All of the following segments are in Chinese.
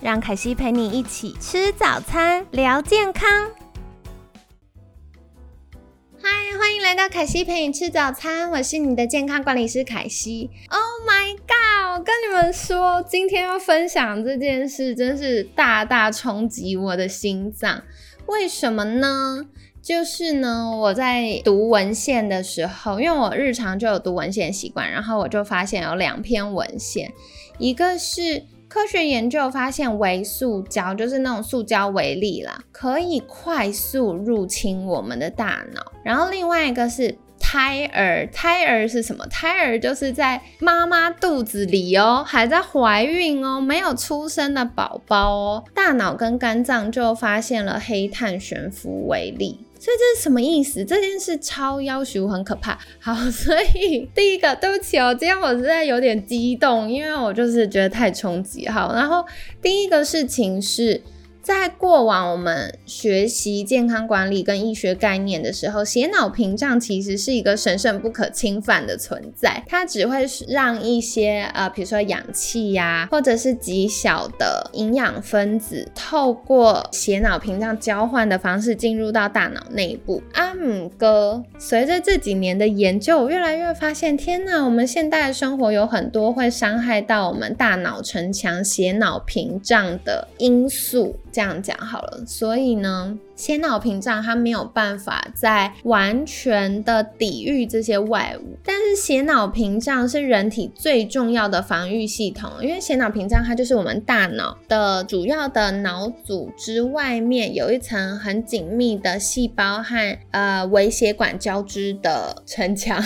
让凯西陪你一起吃早餐，聊健康。嗨，欢迎来到凯西陪你吃早餐，我是你的健康管理师凯西。Oh my god！我跟你们说，今天要分享这件事，真是大大冲击我的心脏。为什么呢？就是呢，我在读文献的时候，因为我日常就有读文献习惯，然后我就发现有两篇文献，一个是。科学研究发现，微塑胶就是那种塑胶微粒啦，可以快速入侵我们的大脑。然后另外一个是胎儿，胎儿是什么？胎儿就是在妈妈肚子里哦，还在怀孕哦，没有出生的宝宝哦，大脑跟肝脏就发现了黑碳悬浮微粒。所以这是什么意思？这件事超要求很可怕。好，所以第一个，对不起哦，今天我实在有点激动，因为我就是觉得太冲击。好，然后第一个事情是。在过往我们学习健康管理跟医学概念的时候，血脑屏障其实是一个神圣不可侵犯的存在，它只会让一些呃，比如说氧气呀，或者是极小的营养分子，透过血脑屏障交换的方式进入到大脑内部。阿姆哥，随着这几年的研究，我越来越发现，天呐，我们现代的生活有很多会伤害到我们大脑城墙血脑屏障的因素。这样讲好了，所以呢。血脑屏障它没有办法在完全的抵御这些外物，但是血脑屏障是人体最重要的防御系统，因为血脑屏障它就是我们大脑的主要的脑组织外面有一层很紧密的细胞和呃微血管交织的城墙，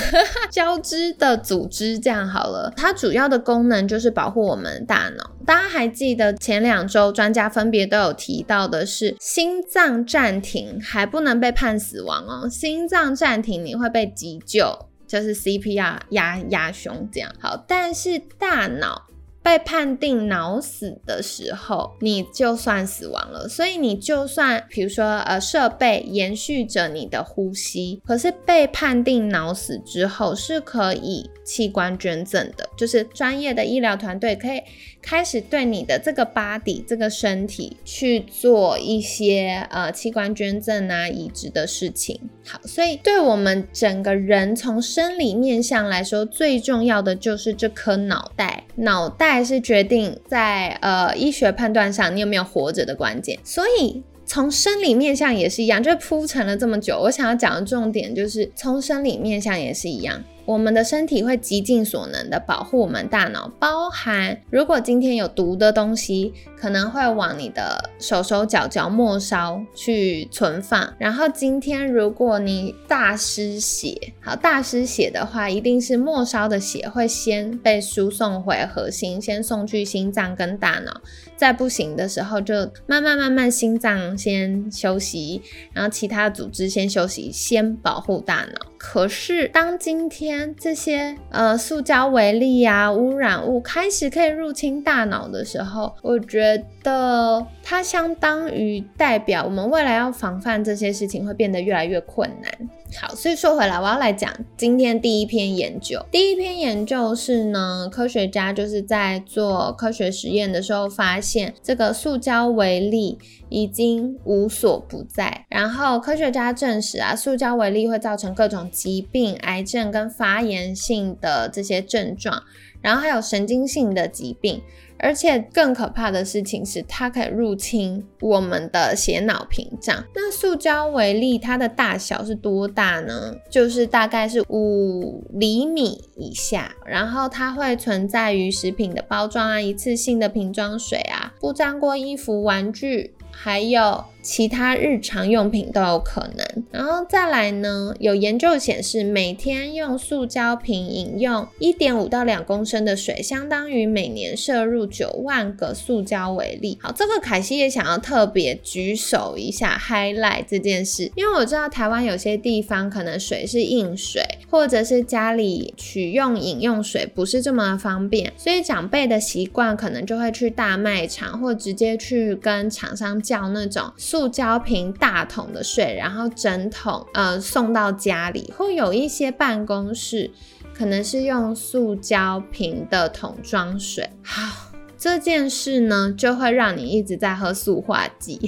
交织的组织这样好了，它主要的功能就是保护我们大脑。大家还记得前两周专家分别都有提到的是心脏。暂停还不能被判死亡哦，心脏暂停你会被急救，就是 CPR 压压胸这样好，但是大脑。被判定脑死的时候，你就算死亡了。所以你就算，比如说，呃，设备延续着你的呼吸，可是被判定脑死之后，是可以器官捐赠的。就是专业的医疗团队可以开始对你的这个 body 这个身体去做一些呃器官捐赠啊、移植的事情。好，所以对我们整个人从生理面相来说，最重要的就是这颗脑袋，脑袋。还是决定在呃医学判断上你有没有活着的关键，所以从生理面相也是一样，就是铺陈了这么久，我想要讲的重点就是从生理面相也是一样。我们的身体会极尽所能的保护我们大脑，包含如果今天有毒的东西，可能会往你的手手脚脚末梢去存放。然后今天如果你大失血，好大失血的话，一定是末梢的血会先被输送回核心，先送去心脏跟大脑。在不行的时候，就慢慢慢慢心脏先休息，然后其他组织先休息，先保护大脑。可是当今天这些呃塑胶微粒啊污染物开始可以入侵大脑的时候，我觉得它相当于代表我们未来要防范这些事情会变得越来越困难。好，所以说回来，我要来讲今天第一篇研究。第一篇研究是呢，科学家就是在做科学实验的时候发现，这个塑胶微粒已经无所不在。然后科学家证实啊，塑胶微粒会造成各种疾病、癌症跟发炎性的这些症状，然后还有神经性的疾病。而且更可怕的事情是，它可以入侵我们的血脑屏障。那塑胶微粒它的大小是多大呢？就是大概是五厘米以下，然后它会存在于食品的包装啊、一次性的瓶装水啊、不粘锅衣服、玩具，还有其他日常用品都有可能。然后再来呢，有研究显示，每天用塑胶瓶饮用一点五到两公升的水，相当于每年摄入九万个塑胶为例。好，这个凯西也想要特别举手一下，highlight 这件事，因为我知道台湾有些地方可能水是硬水，或者是家里取用饮用水不是这么方便，所以长辈的习惯可能就会去大卖场，或直接去跟厂商叫那种塑胶瓶大桶的水，然后整桶呃送到家里，或有一些办公室可能是用塑胶瓶的桶装水。好。这件事呢，就会让你一直在喝塑化剂。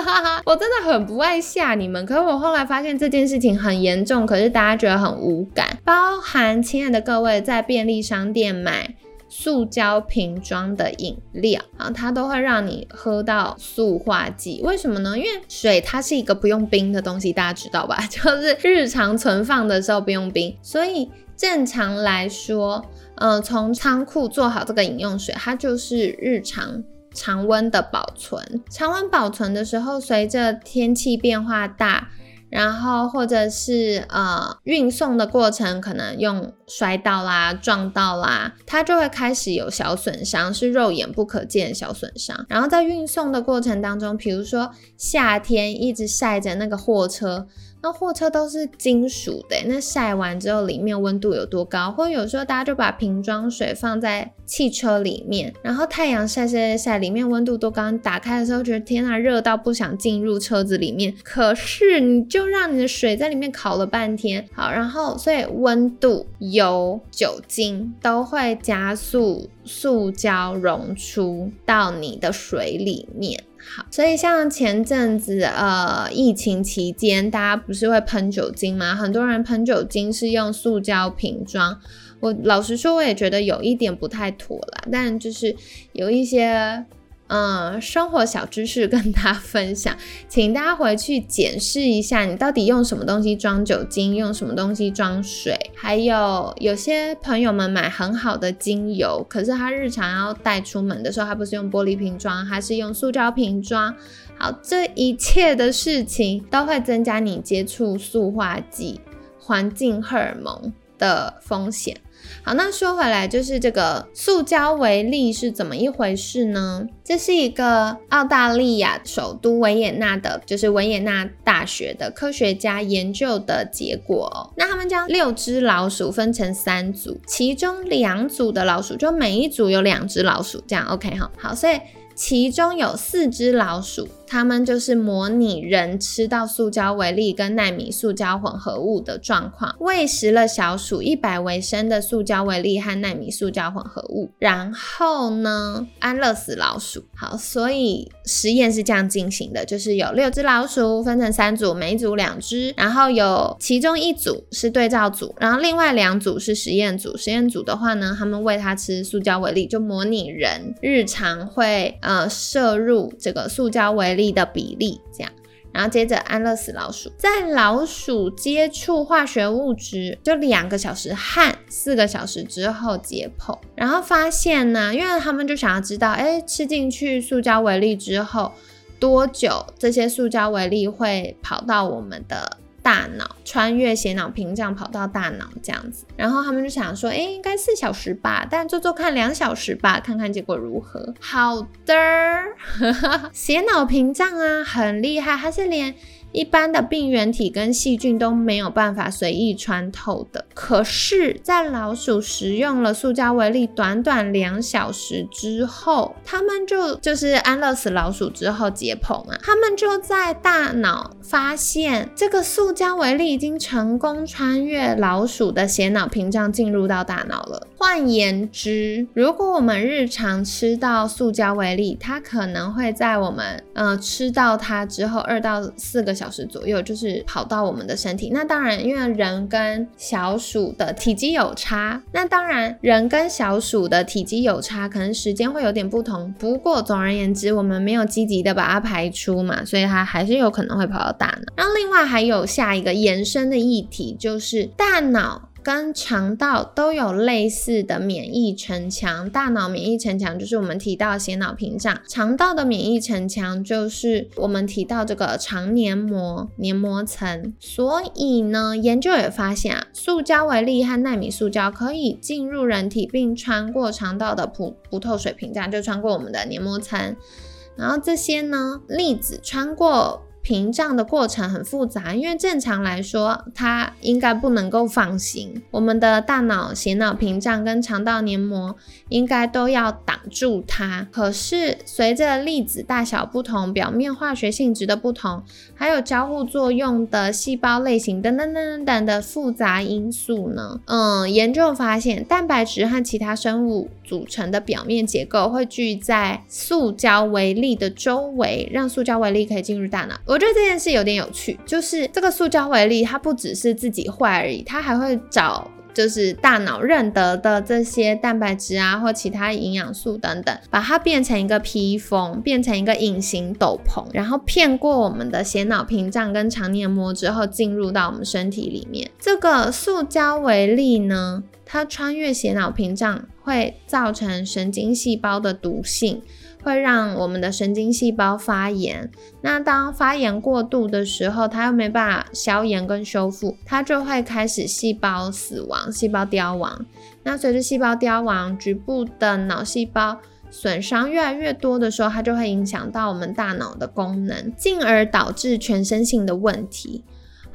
我真的很不爱吓你们，可是我后来发现这件事情很严重，可是大家觉得很无感。包含亲爱的各位在便利商店买塑胶瓶装的饮料啊，它都会让你喝到塑化剂。为什么呢？因为水它是一个不用冰的东西，大家知道吧？就是日常存放的时候不用冰，所以正常来说。嗯，从仓库做好这个饮用水，它就是日常常温的保存。常温保存的时候，随着天气变化大，然后或者是呃运送的过程，可能用摔到啦、撞到啦，它就会开始有小损伤，是肉眼不可见的小损伤。然后在运送的过程当中，比如说夏天一直晒着那个货车。那货车都是金属的，那晒完之后里面温度有多高？或者有时候大家就把瓶装水放在汽车里面，然后太阳晒晒晒晒，里面温度多高？你打开的时候觉得天啊，热到不想进入车子里面。可是你就让你的水在里面烤了半天，好，然后所以温度、油、酒精都会加速塑胶溶出到你的水里面。好，所以像前阵子呃疫情期间，大家不是会喷酒精吗？很多人喷酒精是用塑胶瓶装。我老实说，我也觉得有一点不太妥啦，但就是有一些。嗯，生活小知识跟大家分享，请大家回去检视一下，你到底用什么东西装酒精，用什么东西装水，还有有些朋友们买很好的精油，可是他日常要带出门的时候，他不是用玻璃瓶装，还是用塑胶瓶装。好，这一切的事情都会增加你接触塑化剂、环境荷尔蒙的风险。好，那说回来，就是这个塑胶微粒是怎么一回事呢？这是一个澳大利亚首都维也纳的，就是维也纳大学的科学家研究的结果。那他们将六只老鼠分成三组，其中两组的老鼠，就每一组有两只老鼠，这样 OK 哈。好，所以其中有四只老鼠。他们就是模拟人吃到塑胶微粒跟纳米塑胶混合物的状况，喂食了小鼠一百微升的塑胶微粒和纳米塑胶混合物，然后呢安乐死老鼠。好，所以实验是这样进行的，就是有六只老鼠分成三组，每组两只，然后有其中一组是对照组，然后另外两组是实验组。实验组的话呢，他们喂它吃塑胶微粒，就模拟人日常会呃摄入这个塑胶微。力的比例这样，然后接着安乐死老鼠，在老鼠接触化学物质就两个小时和四个小时之后解剖，然后发现呢，因为他们就想要知道，哎，吃进去塑胶微粒之后多久，这些塑胶微粒会跑到我们的。大脑穿越血脑屏障跑到大脑这样子，然后他们就想说，哎，应该四小时吧，但做做看两小时吧，看看结果如何。好的，血脑屏障啊，很厉害，它是连。一般的病原体跟细菌都没有办法随意穿透的，可是，在老鼠食用了塑胶微粒短短两小时之后，他们就就是安乐死老鼠之后解剖嘛，他们就在大脑发现这个塑胶微粒已经成功穿越老鼠的血脑屏障进入到大脑了。换言之，如果我们日常吃到塑胶微粒，它可能会在我们呃吃到它之后二到四个。小时左右就是跑到我们的身体。那当然，因为人跟小鼠的体积有差，那当然人跟小鼠的体积有差，可能时间会有点不同。不过总而言之，我们没有积极的把它排出嘛，所以它还是有可能会跑到大脑。然后另外还有下一个延伸的议题，就是大脑。跟肠道都有类似的免疫城墙。大脑免疫城墙就是我们提到的血脑屏障，肠道的免疫城墙就是我们提到这个肠黏膜黏膜层。所以呢，研究也发现啊，塑胶微粒和纳米塑胶可以进入人体，并穿过肠道的不不透水屏障，就穿过我们的黏膜层。然后这些呢，粒子穿过。屏障的过程很复杂，因为正常来说，它应该不能够放行。我们的大脑血脑屏障跟肠道黏膜应该都要挡住它。可是随着粒子大小不同、表面化学性质的不同，还有交互作用的细胞类型等等等等等的复杂因素呢？嗯，研究发现，蛋白质和其他生物组成的表面结构会聚在塑胶微粒的周围，让塑胶微粒可以进入大脑。我。觉得这件事有点有趣，就是这个塑胶微粒，它不只是自己坏而已，它还会找就是大脑认得的这些蛋白质啊，或其他营养素等等，把它变成一个披风，变成一个隐形斗篷，然后骗过我们的血脑屏障跟肠黏膜之后，进入到我们身体里面。这个塑胶微粒呢，它穿越血脑屏障，会造成神经细胞的毒性。会让我们的神经细胞发炎，那当发炎过度的时候，它又没办法消炎跟修复，它就会开始细胞死亡、细胞凋亡。那随着细胞凋亡，局部的脑细胞损伤越来越多的时候，它就会影响到我们大脑的功能，进而导致全身性的问题。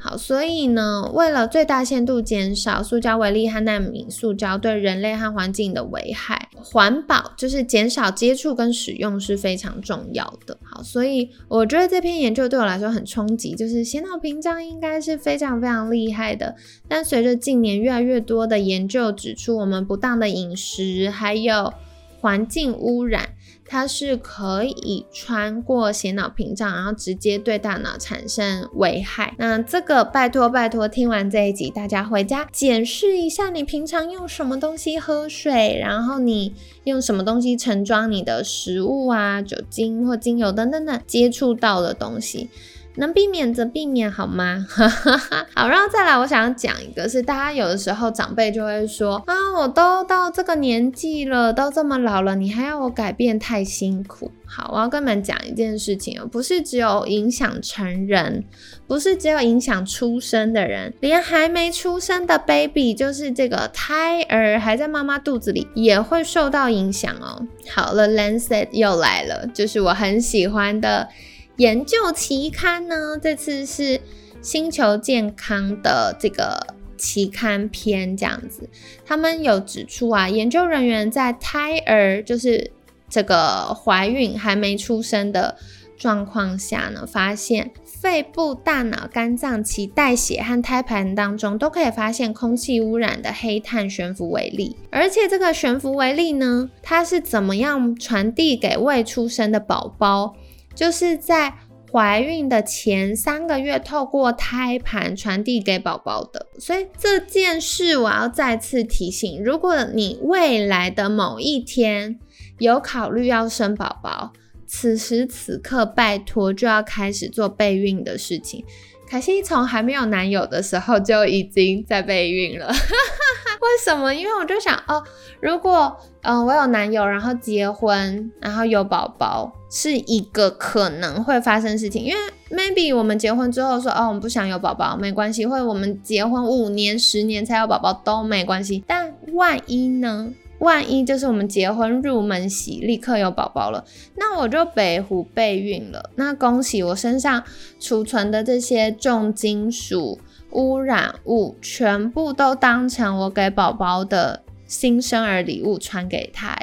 好，所以呢，为了最大限度减少塑胶微粒和纳米塑胶对人类和环境的危害，环保就是减少接触跟使用是非常重要的。好，所以我觉得这篇研究对我来说很冲击，就是血脑屏障应该是非常非常厉害的，但随着近年越来越多的研究指出，我们不当的饮食还有环境污染。它是可以穿过血脑屏障，然后直接对大脑产生危害。那这个拜托拜托，听完这一集，大家回家检视一下，你平常用什么东西喝水，然后你用什么东西盛装你的食物啊，酒精或精油等等等接触到的东西。能避免则避免，好吗？好，然后再来，我想要讲一个，是大家有的时候长辈就会说啊，我都到这个年纪了，都这么老了，你还要我改变，太辛苦。好，我要跟你们讲一件事情哦，不是只有影响成人，不是只有影响出生的人，连还没出生的 baby，就是这个胎儿还在妈妈肚子里，也会受到影响哦。好了，Lancet 又来了，就是我很喜欢的。研究期刊呢？这次是星球健康的这个期刊篇，这样子，他们有指出啊，研究人员在胎儿就是这个怀孕还没出生的状况下呢，发现肺部、大脑、肝脏其代谢和胎盘当中都可以发现空气污染的黑碳悬浮微粒，而且这个悬浮微粒呢，它是怎么样传递给未出生的宝宝？就是在怀孕的前三个月，透过胎盘传递给宝宝的。所以这件事我要再次提醒：如果你未来的某一天有考虑要生宝宝，此时此刻拜托就要开始做备孕的事情。凯西从还没有男友的时候就已经在备孕了。为什么？因为我就想哦，如果嗯我有男友，然后结婚，然后有宝宝，是一个可能会发生事情。因为 maybe 我们结婚之后说哦，我们不想有宝宝，没关系；或者我们结婚五年、十年才有宝宝都没关系。但万一呢？万一就是我们结婚入门喜，立刻有宝宝了，那我就北湖备孕了。那恭喜我身上储存的这些重金属。污染物全部都当成我给宝宝的新生儿礼物传给他，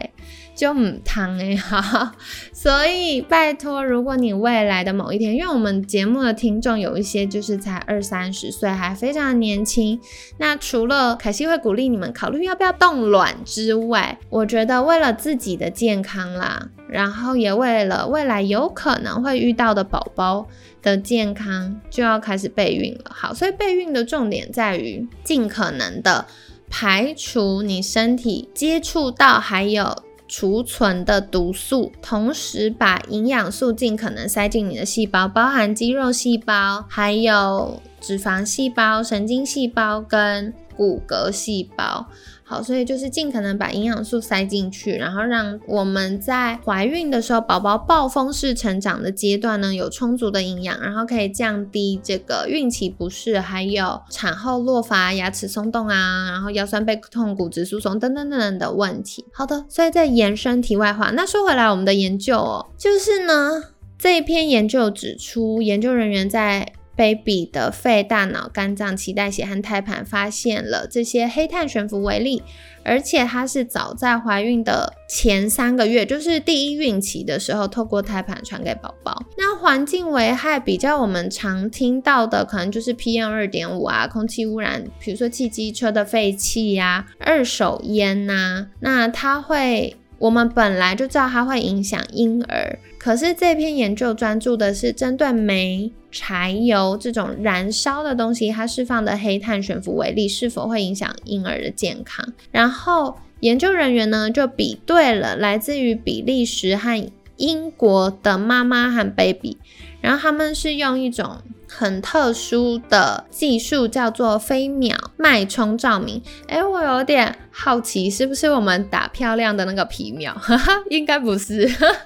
就唔汤哎哈。所以拜托，如果你未来的某一天，因为我们节目的听众有一些就是才二三十岁，还非常年轻，那除了凯西会鼓励你们考虑要不要冻卵之外，我觉得为了自己的健康啦，然后也为了未来有可能会遇到的宝宝。的健康就要开始备孕了。好，所以备孕的重点在于尽可能的排除你身体接触到还有储存的毒素，同时把营养素尽可能塞进你的细胞，包含肌肉细胞、还有脂肪细胞、神经细胞跟骨骼细胞。好，所以就是尽可能把营养素塞进去，然后让我们在怀孕的时候，宝宝暴风式成长的阶段呢，有充足的营养，然后可以降低这个孕期不适，还有产后落发、牙齿松动啊，然后腰酸背痛、骨质疏松等等等等的问题。好的，所以在延伸题外话，那说回来，我们的研究哦，就是呢，这一篇研究指出，研究人员在 baby 的肺、大脑、肝脏、脐带血和胎盘发现了这些黑碳悬浮微粒，而且它是早在怀孕的前三个月，就是第一孕期的时候，透过胎盘传给宝宝。那环境危害比较我们常听到的，可能就是 PM 二点五啊，空气污染，比如说汽机车的废气呀、二手烟呐，那它会。我们本来就知道它会影响婴儿，可是这篇研究专注的是针对煤、柴油这种燃烧的东西，它释放的黑碳悬浮微粒是否会影响婴儿的健康。然后研究人员呢就比对了来自于比利时和英国的妈妈和 baby，然后他们是用一种。很特殊的技术叫做飞秒脉冲照明。哎，我有点好奇，是不是我们打漂亮的那个皮秒？哈哈，应该不是。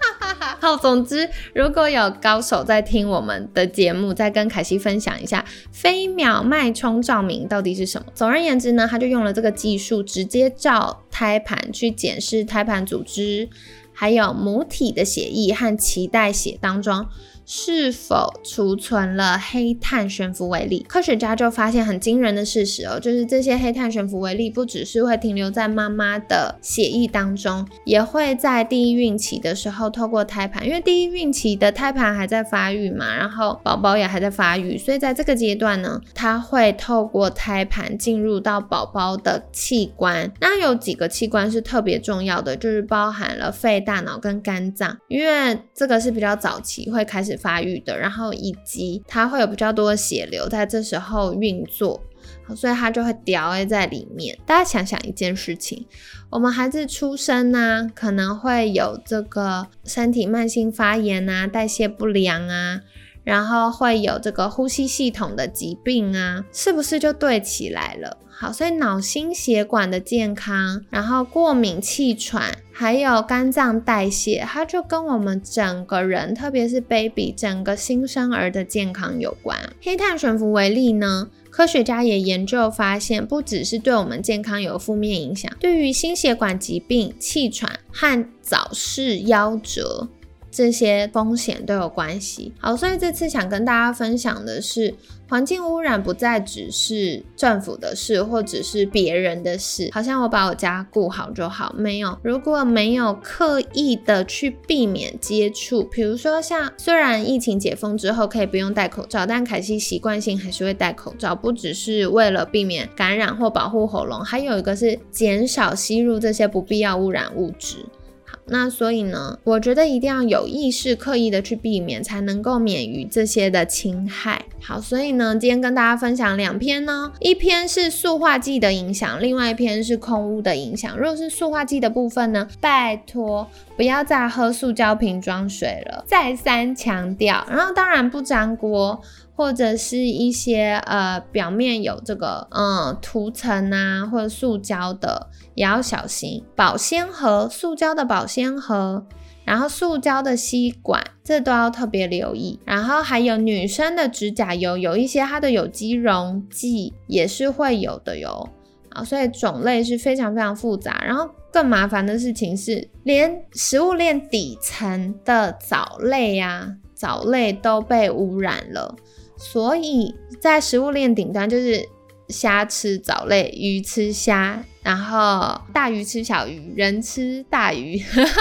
好，总之，如果有高手在听我们的节目，再跟凯西分享一下飞秒脉冲照明到底是什么。总而言之呢，他就用了这个技术，直接照胎盘去检视胎盘组织，还有母体的血液和脐带血当中。是否储存了黑碳悬浮微粒？科学家就发现很惊人的事实哦，就是这些黑碳悬浮微粒不只是会停留在妈妈的血液当中，也会在第一孕期的时候透过胎盘，因为第一孕期的胎盘还在发育嘛，然后宝宝也还在发育，所以在这个阶段呢，它会透过胎盘进入到宝宝的器官。那有几个器官是特别重要的，就是包含了肺、大脑跟肝脏，因为这个是比较早期会开始。发育的，然后以及它会有比较多的血流在这时候运作，所以它就会掉在里面。大家想想一件事情，我们孩子出生呢，可能会有这个身体慢性发炎啊，代谢不良啊，然后会有这个呼吸系统的疾病啊，是不是就对起来了？好，所以脑心血管的健康，然后过敏、气喘，还有肝脏代谢，它就跟我们整个人，特别是 baby 整个新生儿的健康有关。黑碳悬浮为例呢，科学家也研究发现，不只是对我们健康有负面影响，对于心血管疾病、气喘和早逝夭折。这些风险都有关系。好，所以这次想跟大家分享的是，环境污染不再只是政府的事，或者是别人的事。好像我把我家顾好就好，没有。如果没有刻意的去避免接触，比如说像虽然疫情解封之后可以不用戴口罩，但凯西习惯性还是会戴口罩，不只是为了避免感染或保护喉咙，还有一个是减少吸入这些不必要污染物质。那所以呢，我觉得一定要有意识、刻意的去避免，才能够免于这些的侵害。好，所以呢，今天跟大家分享两篇呢，一篇是塑化剂的影响，另外一篇是空污的影响。如果是塑化剂的部分呢，拜托不要再喝塑胶瓶装水了，再三强调。然后当然不粘锅。或者是一些呃表面有这个嗯涂层啊，或者塑胶的也要小心。保鲜盒，塑胶的保鲜盒，然后塑胶的吸管，这都要特别留意。然后还有女生的指甲油，有一些它的有机溶剂也是会有的哟。啊，所以种类是非常非常复杂。然后更麻烦的事情是，连食物链底层的藻类呀，藻类都被污染了。所以在食物链顶端，就是虾吃藻类，鱼吃虾，然后大鱼吃小鱼，人吃大鱼，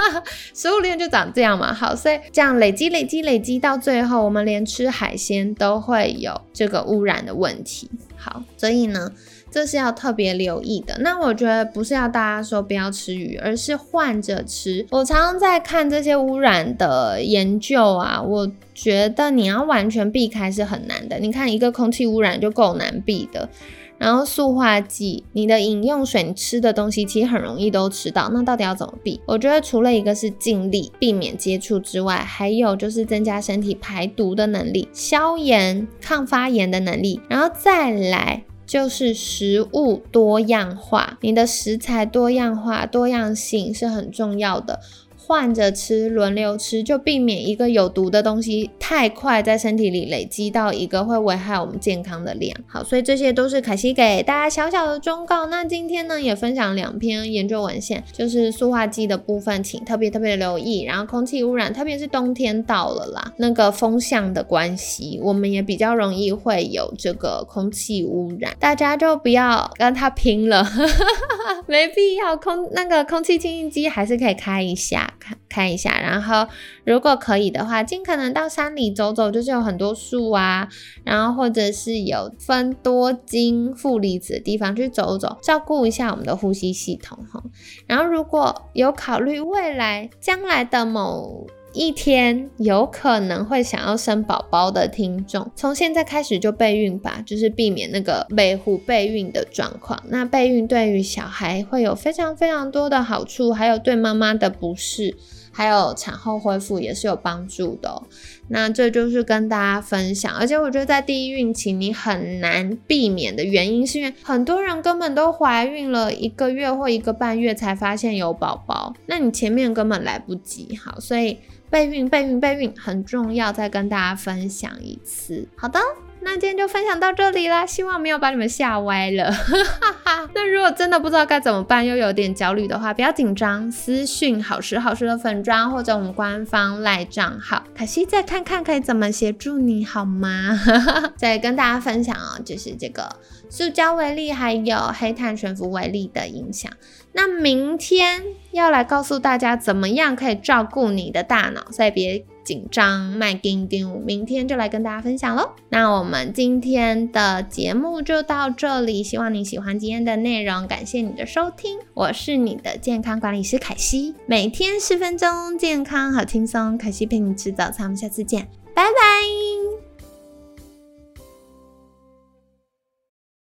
食物链就长这样嘛。好，所以这样累积、累积、累积到最后，我们连吃海鲜都会有这个污染的问题。好，所以呢。这是要特别留意的。那我觉得不是要大家说不要吃鱼，而是换着吃。我常常在看这些污染的研究啊，我觉得你要完全避开是很难的。你看一个空气污染就够难避的，然后塑化剂，你的饮用水、你吃的东西其实很容易都吃到。那到底要怎么避？我觉得除了一个是尽力避免接触之外，还有就是增加身体排毒的能力、消炎、抗发炎的能力，然后再来。就是食物多样化，你的食材多样化、多样性是很重要的。换着吃，轮流吃，就避免一个有毒的东西太快在身体里累积到一个会危害我们健康的量。好，所以这些都是凯西给大家小小的忠告。那今天呢，也分享两篇研究文献，就是塑化剂的部分，请特别特别留意。然后空气污染，特别是冬天到了啦，那个风向的关系，我们也比较容易会有这个空气污染，大家就不要跟他拼了，没必要。空那个空气清新机还是可以开一下。看一下，然后如果可以的话，尽可能到山里走走，就是有很多树啊，然后或者是有分多金负离子的地方去走走，照顾一下我们的呼吸系统哈。然后如果有考虑未来将来的某一天有可能会想要生宝宝的听众，从现在开始就备孕吧，就是避免那个备护备孕的状况。那备孕对于小孩会有非常非常多的好处，还有对妈妈的不适，还有产后恢复也是有帮助的。那这就是跟大家分享，而且我觉得在第一孕期你很难避免的原因，是因为很多人根本都怀孕了一个月或一个半月才发现有宝宝，那你前面根本来不及。好，所以。备孕，备孕，备孕很重要，再跟大家分享一次。好的，那今天就分享到这里啦，希望没有把你们吓歪了。那如果真的不知道该怎么办，又有点焦虑的话，不要紧张，私讯好时好时的粉砖或者我们官方赖账号，可惜再看看可以怎么协助你好吗？再跟大家分享哦，就是这个塑胶微粒还有黑碳悬浮微粒的影响。那明天要来告诉大家怎么样可以照顾你的大脑，所以别紧张，卖丁丁，明天就来跟大家分享喽。那我们今天的节目就到这里，希望你喜欢今天的内容，感谢你的收听，我是你的健康管理师凯西，每天十分钟，健康好轻松，凯西陪你吃早餐，我们下次见，拜拜。